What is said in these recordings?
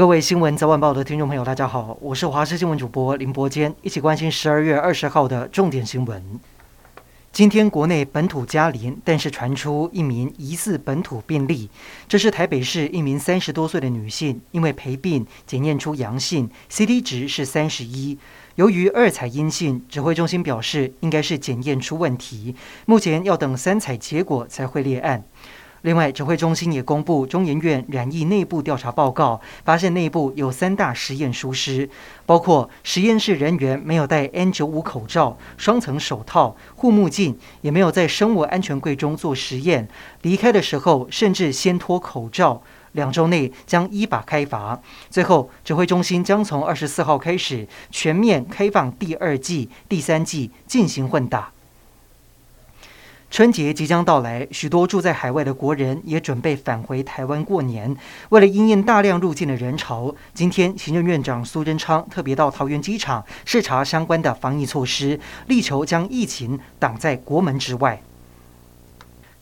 各位新闻早晚报的听众朋友，大家好，我是华视新闻主播林伯坚，一起关心十二月二十号的重点新闻。今天国内本土加零，但是传出一名疑似本土病例，这是台北市一名三十多岁的女性，因为陪病检验出阳性，CT 值是三十一，由于二采阴性，指挥中心表示应该是检验出问题，目前要等三采结果才会列案。另外，指挥中心也公布中研院染疫内部调查报告，发现内部有三大实验疏失，包括实验室人员没有戴 N95 口罩、双层手套、护目镜，也没有在生物安全柜中做实验，离开的时候甚至先脱口罩。两周内将依法开罚。最后，指挥中心将从二十四号开始全面开放第二剂、第三剂进行混打。春节即将到来，许多住在海外的国人也准备返回台湾过年。为了应应大量入境的人潮，今天行政院长苏贞昌特别到桃园机场视察相关的防疫措施，力求将疫情挡在国门之外。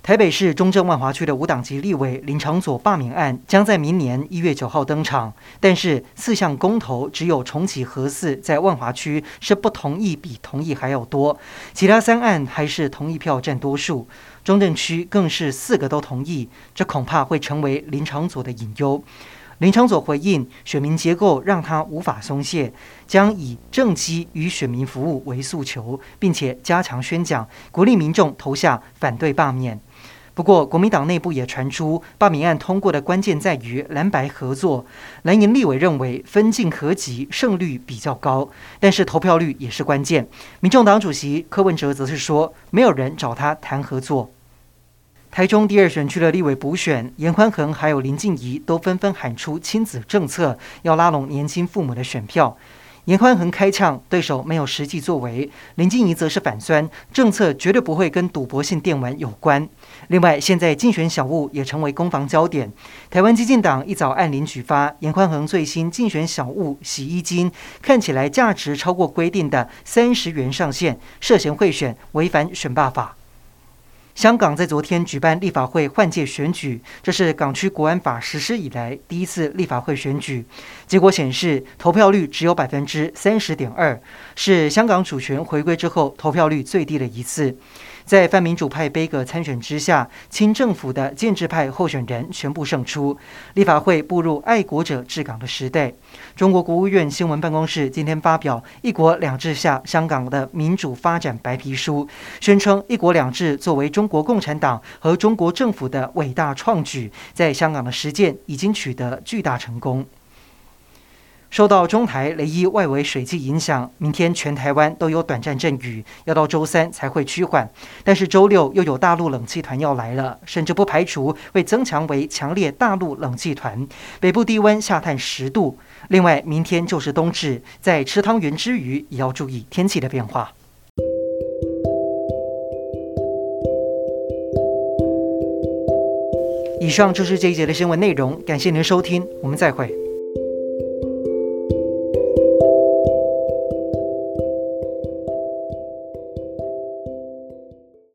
台北市中正万华区的无党籍立委林长佐罢免案将在明年一月九号登场，但是四项公投只有重启核四在万华区是不同意比同意还要多，其他三案还是同意票占多数，中正区更是四个都同意，这恐怕会成为林长佐的隐忧。林长佐回应，选民结构让他无法松懈，将以政绩与选民服务为诉求，并且加强宣讲，鼓励民众投下反对罢免。不过，国民党内部也传出罢免案通过的关键在于蓝白合作。蓝营立委认为分进合击胜率比较高，但是投票率也是关键。民众党主席柯文哲则是说，没有人找他谈合作。台中第二选区的立委补选，颜宽恒还有林静怡都纷纷喊出亲子政策，要拉拢年轻父母的选票。严宽恒开呛，对手没有实际作为；林静怡则是反酸，政策绝对不会跟赌博性电玩有关。另外，现在竞选小物也成为攻防焦点。台湾激进党一早按铃举发严宽恒最新竞选小物洗衣精，看起来价值超过规定的三十元上限，涉嫌贿选，违反选罢法。香港在昨天举办立法会换届选举，这是港区国安法实施以来第一次立法会选举。结果显示，投票率只有百分之三十点二，是香港主权回归之后投票率最低的一次。在泛民主派杯葛参选之下，亲政府的建制派候选人全部胜出，立法会步入爱国者治港的时代。中国国务院新闻办公室今天发表《一国两制下香港的民主发展白皮书》，宣称“一国两制”作为中国共产党和中国政府的伟大创举，在香港的实践已经取得巨大成功。受到中台雷伊外围水汽影响，明天全台湾都有短暂阵雨，要到周三才会趋缓。但是周六又有大陆冷气团要来了，甚至不排除会增强为强烈大陆冷气团，北部低温下探十度。另外，明天就是冬至，在吃汤圆之余，也要注意天气的变化。以上就是这一节的新闻内容，感谢您的收听，我们再会。